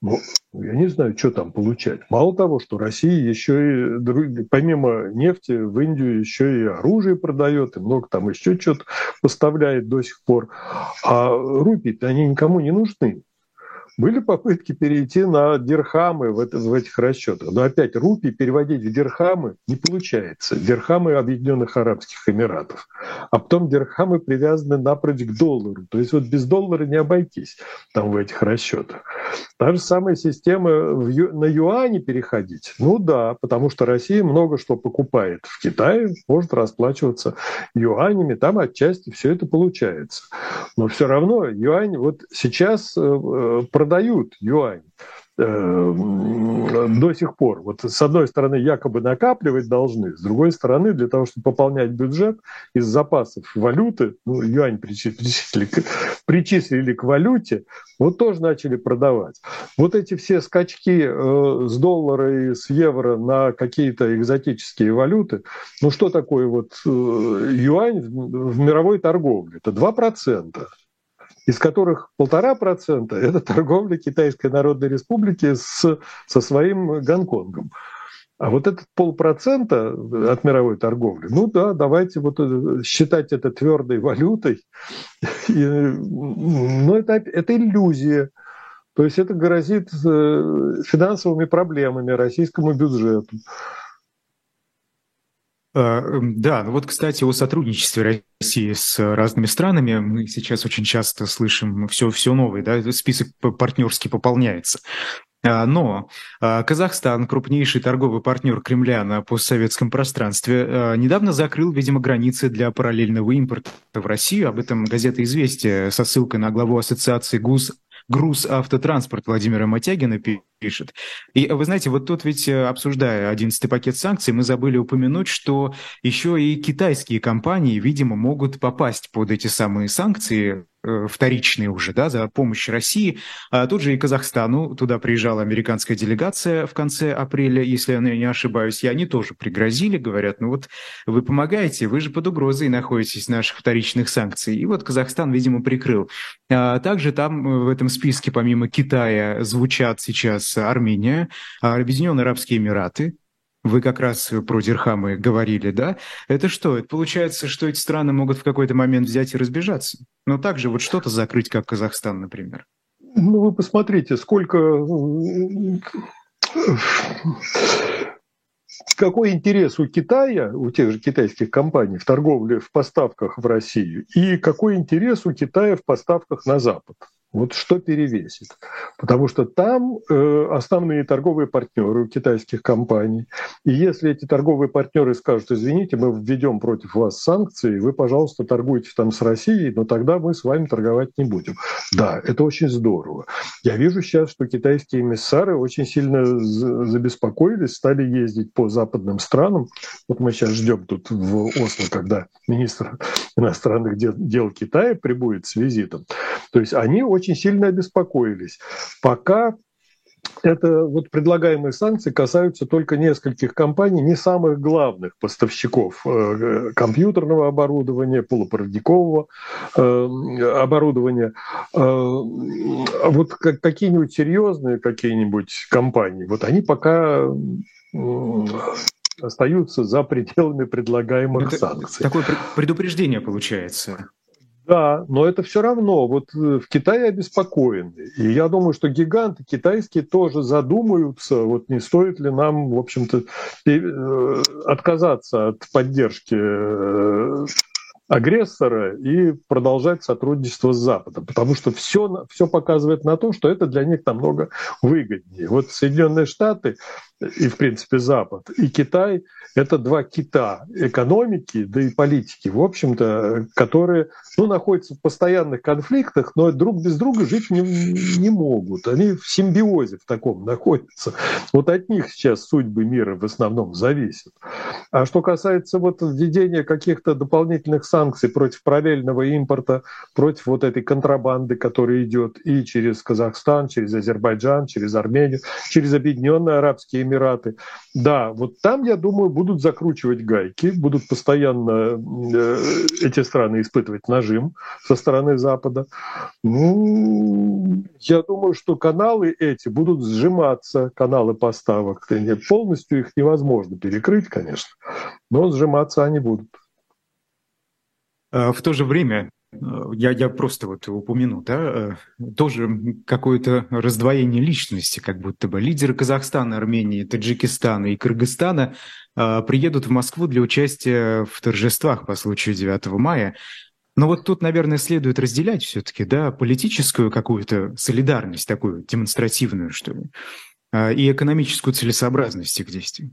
ну, я не знаю, что там получать. Мало того, что Россия еще и, помимо нефти, в Индию еще и оружие продает, и много там еще что-то поставляет до сих пор. А рупии-то они никому не нужны. Были попытки перейти на дирхамы в, это, в этих расчетах. Но опять рупии переводить в дирхамы не получается. Дирхамы Объединенных Арабских Эмиратов. А потом дирхамы привязаны напрочь к доллару. То есть вот без доллара не обойтись там в этих расчетах. Та же самая система в на юане переходить. Ну да, потому что Россия много что покупает в Китае, может расплачиваться юанями, там отчасти все это получается. Но все равно юань, вот сейчас э, э, продают юань э, до сих пор. Вот с одной стороны якобы накапливать должны, с другой стороны для того, чтобы пополнять бюджет из запасов валюты, ну, юань причислили, причислили к валюте, вот тоже начали продавать. Вот эти все скачки э, с доллара и с евро на какие-то экзотические валюты, ну что такое вот э, юань в, в мировой торговле? Это 2% из которых полтора процента – это торговля Китайской Народной Республики с, со своим Гонконгом. А вот этот полпроцента от мировой торговли, ну да, давайте вот э, считать это твердой валютой. И, но это, это иллюзия. То есть это грозит э, финансовыми проблемами российскому бюджету. А, да, ну вот, кстати, о сотрудничестве России с разными странами мы сейчас очень часто слышим все, все новое, да, список партнерский пополняется. А, но а, Казахстан, крупнейший торговый партнер Кремля на постсоветском пространстве, недавно закрыл, видимо, границы для параллельного импорта в Россию. Об этом газета «Известия» со ссылкой на главу Ассоциации ГУС груз автотранспорт Владимира Матягина пишет. И вы знаете, вот тут ведь, э, обсуждая 11 пакет санкций, мы забыли упомянуть, что еще и китайские компании, видимо, могут попасть под эти самые санкции, Э, вторичные уже, да, за помощь России. А тут же и Казахстану, туда приезжала американская делегация в конце апреля, если я не ошибаюсь, и они тоже пригрозили, говорят, ну вот вы помогаете, вы же под угрозой находитесь наших вторичных санкций. И вот Казахстан, видимо, прикрыл. А также там э, в этом списке, помимо Китая, звучат сейчас Армения, Объединенные Арабские Эмираты, вы как раз про дирхамы говорили, да? Это что? Это получается, что эти страны могут в какой-то момент взять и разбежаться? Ну, также вот что-то закрыть, как Казахстан, например. Ну, вы посмотрите, сколько... Какой интерес у Китая, у тех же китайских компаний в торговле, в поставках в Россию, и какой интерес у Китая в поставках на Запад? Вот что перевесит? Потому что там э, основные торговые партнеры у китайских компаний. И если эти торговые партнеры скажут, извините, мы введем против вас санкции, вы, пожалуйста, торгуйте там с Россией, но тогда мы с вами торговать не будем. Да, это очень здорово. Я вижу сейчас, что китайские эмиссары очень сильно забеспокоились, стали ездить по западным странам. Вот мы сейчас ждем тут в Осло, когда министр иностранных дел, Китая прибудет с визитом. То есть они очень очень сильно обеспокоились. Пока это вот предлагаемые санкции касаются только нескольких компаний, не самых главных поставщиков э, компьютерного оборудования, полупроводникового э, оборудования. Э, вот какие-нибудь серьезные какие-нибудь компании, вот они пока остаются за пределами предлагаемых это санкций. Такое предупреждение получается. Да, но это все равно. Вот э, в Китае обеспокоены. И я думаю, что гиганты китайские тоже задумаются, вот не стоит ли нам, в общем-то, э, отказаться от поддержки э, агрессора и продолжать сотрудничество с Западом, потому что все, все показывает на то, что это для них намного выгоднее. Вот Соединенные Штаты и, в принципе, Запад, и Китай – это два кита экономики, да и политики, в общем-то, которые ну, находятся в постоянных конфликтах, но друг без друга жить не, не могут. Они в симбиозе в таком находятся. Вот от них сейчас судьбы мира в основном зависят. А что касается вот введения каких-то дополнительных санкций против параллельного импорта, против вот этой контрабанды, которая идет и через Казахстан, через Азербайджан, через Армению, через Объединенные Арабские Эмираты. Да, вот там, я думаю, будут закручивать гайки, будут постоянно э, эти страны испытывать нажим со стороны Запада. Ну, я думаю, что каналы эти будут сжиматься, каналы поставок. Полностью их невозможно перекрыть, конечно, но сжиматься они будут. А в то же время я, я просто вот упомяну, да, тоже какое-то раздвоение личности, как будто бы лидеры Казахстана, Армении, Таджикистана и Кыргызстана приедут в Москву для участия в торжествах по случаю 9 мая. Но вот тут, наверное, следует разделять все-таки, да, политическую какую-то солидарность такую демонстративную, что ли, и экономическую целесообразность их действий.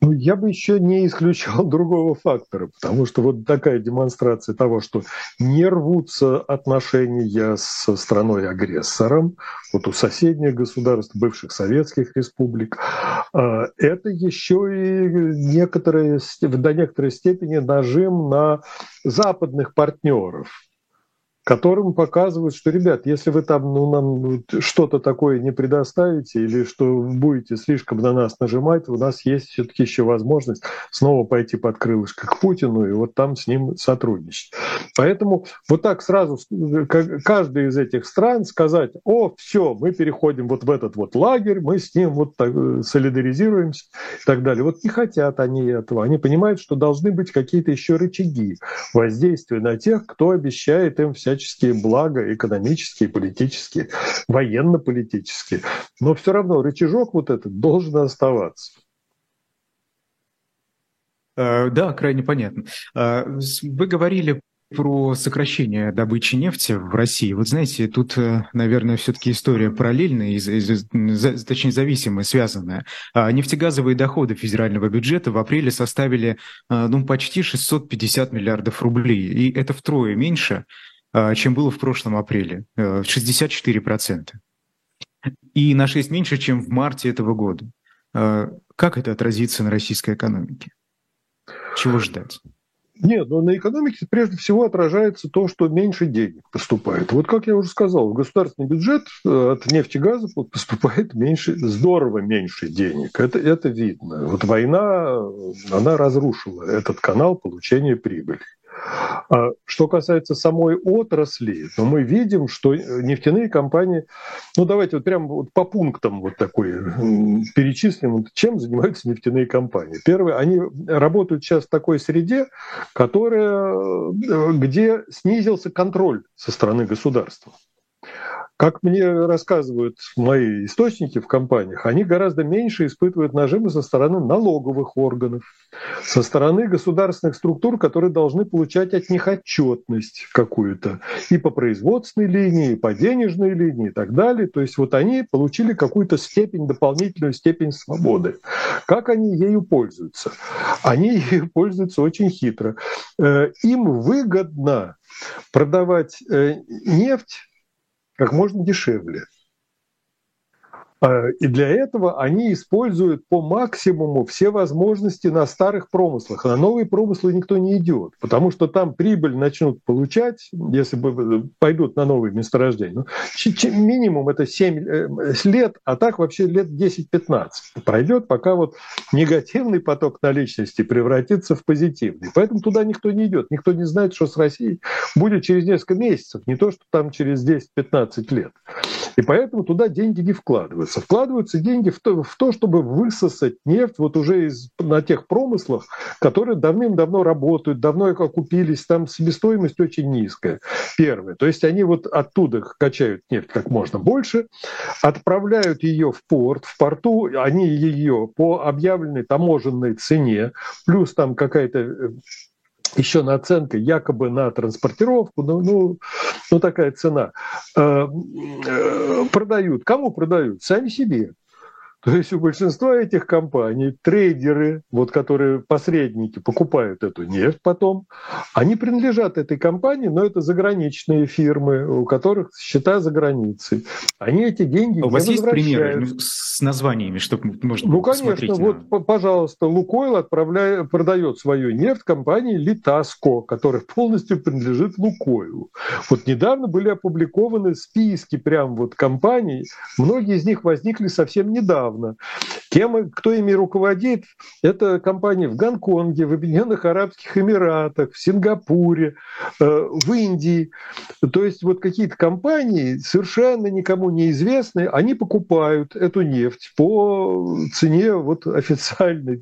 Ну, я бы еще не исключал другого фактора, потому что вот такая демонстрация того, что не рвутся отношения с страной-агрессором, вот у соседних государств, бывших советских республик, а, это еще и некоторые, до некоторой степени нажим на западных партнеров, которым показывают, что, ребят, если вы там ну, нам что-то такое не предоставите или что будете слишком на нас нажимать, у нас есть все-таки еще возможность снова пойти под крылышко к Путину и вот там с ним сотрудничать. Поэтому вот так сразу каждый из этих стран сказать, о, все, мы переходим вот в этот вот лагерь, мы с ним вот так э, солидаризируемся и так далее. Вот не хотят они этого. Они понимают, что должны быть какие-то еще рычаги воздействия на тех, кто обещает им вся всяческие блага, экономические, политические, военно-политические. Но все равно рычажок вот этот должен оставаться. Э, да, крайне понятно. Э, вы говорили про сокращение добычи нефти в России. Вот знаете, тут, э, наверное, все-таки история параллельная, точнее, зависимая, связанная. А нефтегазовые доходы федерального бюджета в апреле составили ну, почти 650 миллиардов рублей. И это втрое меньше, чем было в прошлом апреле, 64%. Э, И на 6 меньше, чем в марте этого года. А, как это отразится на российской экономике? Чего ждать? Нет, но на экономике прежде всего отражается то, что меньше денег поступает. Вот как я уже сказал, в государственный бюджет э, от и газа поступает меньше, здорово меньше денег. Это, это видно. Вот война, она разрушила этот канал получения прибыли. А что касается самой отрасли, то мы видим, что нефтяные компании, ну давайте вот прямо вот по пунктам вот такой перечислим, чем занимаются нефтяные компании. Первое, они работают сейчас в такой среде, которая, э, где снизился контроль со стороны государства. Как мне рассказывают мои источники в компаниях, они гораздо меньше испытывают нажимы со стороны налоговых органов, со стороны государственных структур, которые должны получать от них отчетность какую-то и по производственной линии, и по денежной линии и так далее. То есть вот они получили какую-то степень, дополнительную степень свободы. Как они ею пользуются? Они ею пользуются очень хитро. Э, им выгодно продавать э, нефть как можно дешевле. А, и для этого они используют по максимуму все возможности на старых промыслах. На новые промыслы никто не идет, потому что там прибыль начнут получать, если бы пойдут на новые месторождения. Ну, минимум это 7 э, лет, а так вообще лет 10-15 пройдет, пока вот негативный поток наличности превратится в позитивный. Поэтому туда никто не идет. Никто не знает, что с Россией будет через несколько месяцев, не то, что там через 10-15 лет. И поэтому туда деньги не вкладываются. Вкладываются деньги в то, в то чтобы высосать нефть вот уже из, на тех промыслах, которые давным-давно работают, давно окупились, там себестоимость очень низкая. Первое. То есть они вот оттуда качают нефть как можно больше, отправляют ее в порт, в порту они ее по объявленной таможенной цене, плюс там какая-то э, еще наценка якобы на транспортировку, ну, ну, ну такая цена, э, э, продают. Кому продают? Сами себе. То есть у большинства этих компаний трейдеры, вот которые посредники покупают эту нефть потом, они принадлежат этой компании, но это заграничные фирмы, у которых счета за границей. Они эти деньги а У вас есть примеры с названиями, чтобы можно Ну, конечно. Вот, на... пожалуйста, Лукойл отправляет, продает свою нефть компании Литаско, которая полностью принадлежит Лукойлу. Вот недавно были опубликованы списки прям вот компаний, многие из них возникли совсем недавно недавно. Тем, кто ими руководит, это компании в Гонконге, в Объединенных Арабских Эмиратах, в Сингапуре, э, в Индии. То есть вот какие-то компании совершенно никому неизвестные, они покупают эту нефть по цене вот официальной,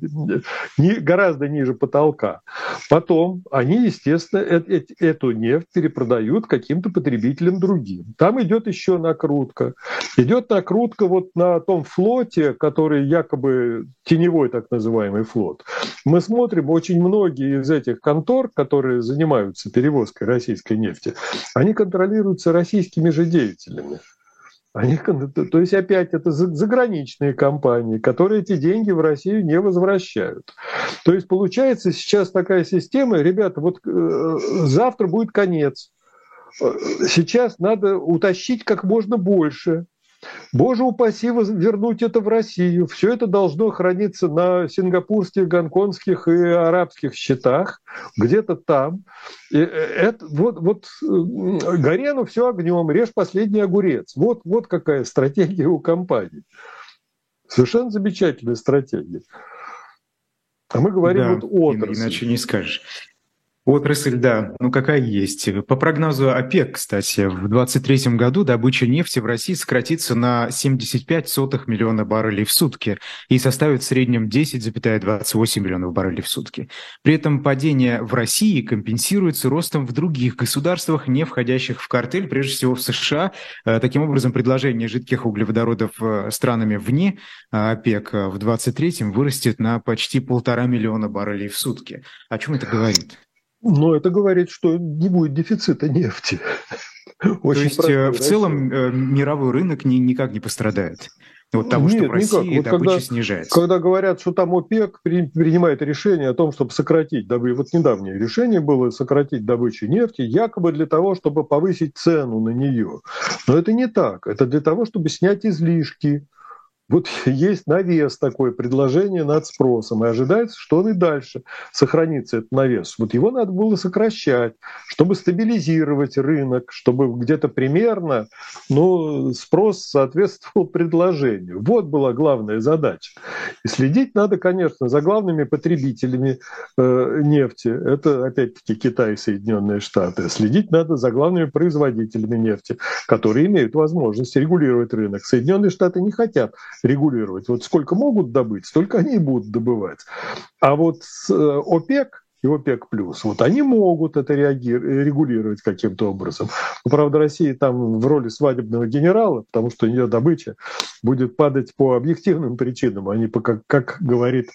гораздо ниже потолка. Потом они, естественно, эту нефть перепродают каким-то потребителям другим. Там идет еще накрутка. Идет накрутка вот на том флоте, который якобы теневой так называемый флот. Мы смотрим, очень многие из этих контор, которые занимаются перевозкой российской нефти, они контролируются российскими же деятелями. Они, то есть опять это заграничные компании, которые эти деньги в Россию не возвращают. То есть получается сейчас такая система, ребята, вот э, завтра будет конец. Сейчас надо утащить как можно больше. Боже упаси вернуть это в Россию. Все это должно храниться на сингапурских, гонконгских и арабских счетах, где-то там. И э, это, вот, вот Горену все огнем, режь последний огурец. Вот, вот какая стратегия у компании. Совершенно замечательная стратегия. А мы говорим да, вот отрасль. Иначе не скажешь. Отрасль, да, ну какая есть. По прогнозу ОПЕК, кстати, в 2023 году добыча нефти в России сократится на 75 сотых миллиона баррелей в сутки и составит в среднем 10,28 миллионов баррелей в сутки. При этом падение в России компенсируется ростом в других государствах, не входящих в картель, прежде всего в США. Э, таким образом, предложение жидких углеводородов э, странами вне э, ОПЕК в 2023 вырастет на почти полтора миллиона баррелей в сутки. О чем это говорит? Но это говорит, что не будет дефицита нефти. Очень То есть э, в целом э, мировой рынок ни, никак не пострадает? Вот того, Нет, что в России вот добыча когда, снижается. Когда говорят, что там ОПЕК принимает решение о том, чтобы сократить добычу, вот недавнее решение было сократить добычу нефти, якобы для того, чтобы повысить цену на нее. Но это не так. Это для того, чтобы снять излишки, вот есть навес такое предложение над спросом, и ожидается, что он и дальше сохранится, этот навес. Вот его надо было сокращать, чтобы стабилизировать рынок, чтобы где-то примерно ну, спрос соответствовал предложению. Вот была главная задача. И следить надо, конечно, за главными потребителями э, нефти. Это, опять-таки, Китай и Соединенные Штаты. Следить надо за главными производителями нефти, которые имеют возможность регулировать рынок. Соединенные Штаты не хотят регулировать. Вот сколько могут добыть, столько они и будут добывать. А вот э, ОПЕК и ОПЕК+, плюс, вот они могут это регулировать каким-то образом. Но, правда, Россия там в роли свадебного генерала, потому что ее добыча будет падать по объективным причинам, а не по, как, как говорит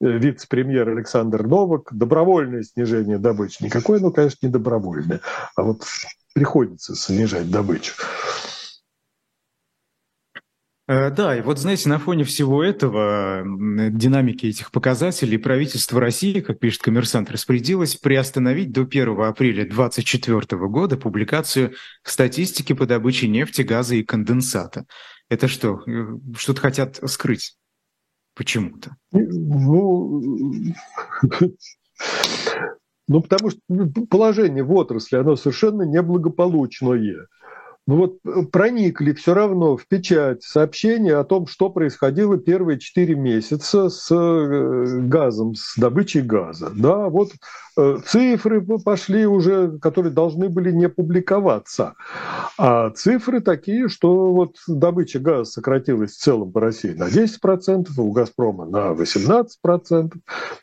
э, вице-премьер Александр Новак, добровольное снижение добычи. Никакое, ну, конечно, не добровольное, а вот приходится снижать добычу. Э, да, и вот знаете, на фоне всего этого, динамики этих показателей, правительство России, как пишет коммерсант, распорядилось приостановить до 1 апреля 2024 года публикацию статистики по добыче нефти, газа и конденсата. Это что, э, что-то хотят скрыть почему-то? Ну, ну, потому что положение в отрасли, оно совершенно неблагополучное ну вот э, проникли все равно в печать сообщения о том, что происходило первые четыре месяца с э, газом, с добычей газа. Да, вот цифры пошли уже, которые должны были не публиковаться. А цифры такие, что вот добыча газа сократилась в целом по России на 10%, а у «Газпрома» на 18%.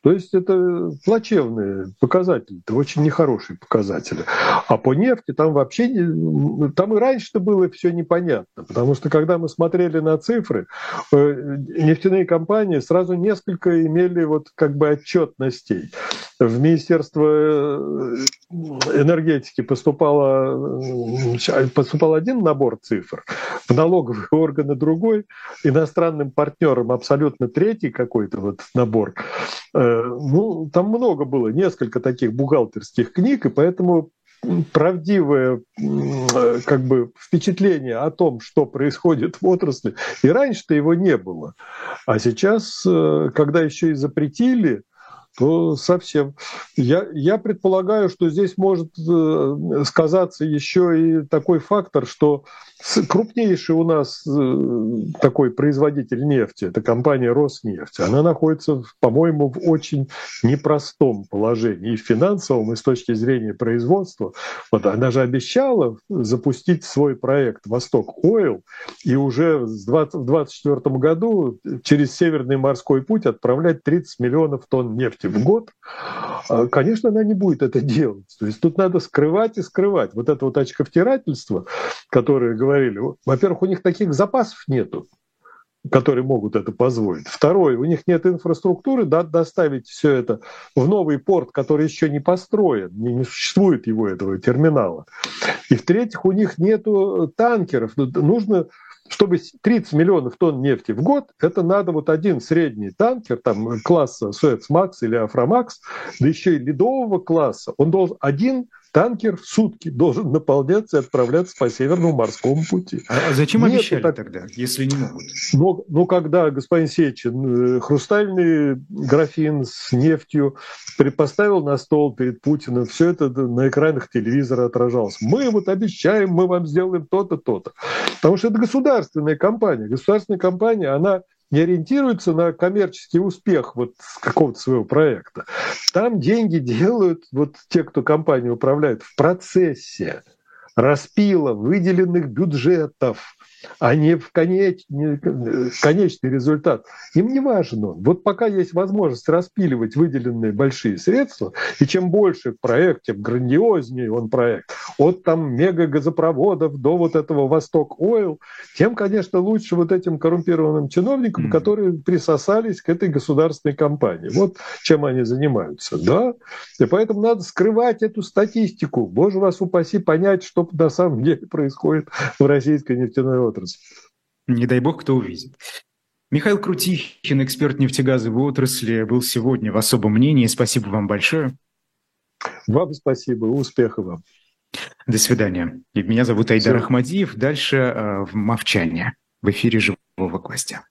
То есть это плачевные показатели, это очень нехорошие показатели. А по нефти там вообще, не, там и раньше-то было все непонятно, потому что когда мы смотрели на цифры, э, нефтяные компании сразу несколько имели вот как бы отчетностей. В Министерство э, энергетики поступало, э, поступал один набор цифр, в налоговые органы другой, иностранным партнерам абсолютно третий какой-то вот набор. Э, ну, там много было, несколько таких бухгалтерских книг, и поэтому правдивое как бы впечатление о том, что происходит в отрасли, и раньше-то его не было. А сейчас, когда еще и запретили то совсем. Я, я предполагаю, что здесь может э, сказаться еще и такой фактор, что крупнейший у нас э, такой производитель нефти, это компания Роснефть, она находится, по-моему, в очень непростом положении и в финансовом, и с точки зрения производства. Вот она же обещала запустить свой проект «Восток Ойл», и уже в 2024 году через Северный морской путь отправлять 30 миллионов тонн нефти в год, а, конечно, она не будет это делать. То есть тут надо скрывать и скрывать. Вот это вот очковтирательство, которое говорили, во-первых, у них таких запасов нету которые могут это позволить. Второе, у них нет инфраструктуры да, доставить все это в новый порт, который еще не построен, не, не существует его этого терминала. И в-третьих, у них нет танкеров. Нужно чтобы 30 миллионов тонн нефти в год, это надо вот один средний танкер, там класса Суэцмакс или Афрамакс, да еще и ледового класса, он должен один танкер в сутки должен наполняться и отправляться по Северному морскому пути. А, а зачем Нет, обещали так... тогда, если не могут? Но, но когда господин Сечин э, хрустальный графин с нефтью поставил на стол перед Путиным, все это на экранах телевизора отражалось. Мы вот обещаем, мы вам сделаем то-то, то-то. Потому что это государственная компания. Государственная компания, она не ориентируется на коммерческий успех вот какого-то своего проекта. Там деньги делают вот те, кто компанию управляет в процессе распила выделенных бюджетов, а не в конеч... конечный результат. Им не важно. Вот пока есть возможность распиливать выделенные большие средства, и чем больше проект, тем грандиознее он проект, от там мега-газопроводов до вот этого Восток Ойл, тем, конечно, лучше вот этим коррумпированным чиновникам, mm-hmm. которые присосались к этой государственной компании. Вот чем они занимаются, да? И поэтому надо скрывать эту статистику. Боже вас упаси понять, что на самом деле происходит в российской нефтяной отрасли. Не дай бог, кто увидит. Михаил Крутихин, эксперт нефтегазовой отрасли, был сегодня в особом мнении. Спасибо вам большое. Вам спасибо, успехов вам. До свидания. И меня зовут Айдар Все. Ахмадиев. Дальше э, в Мовчане в эфире «Живого гвоздя».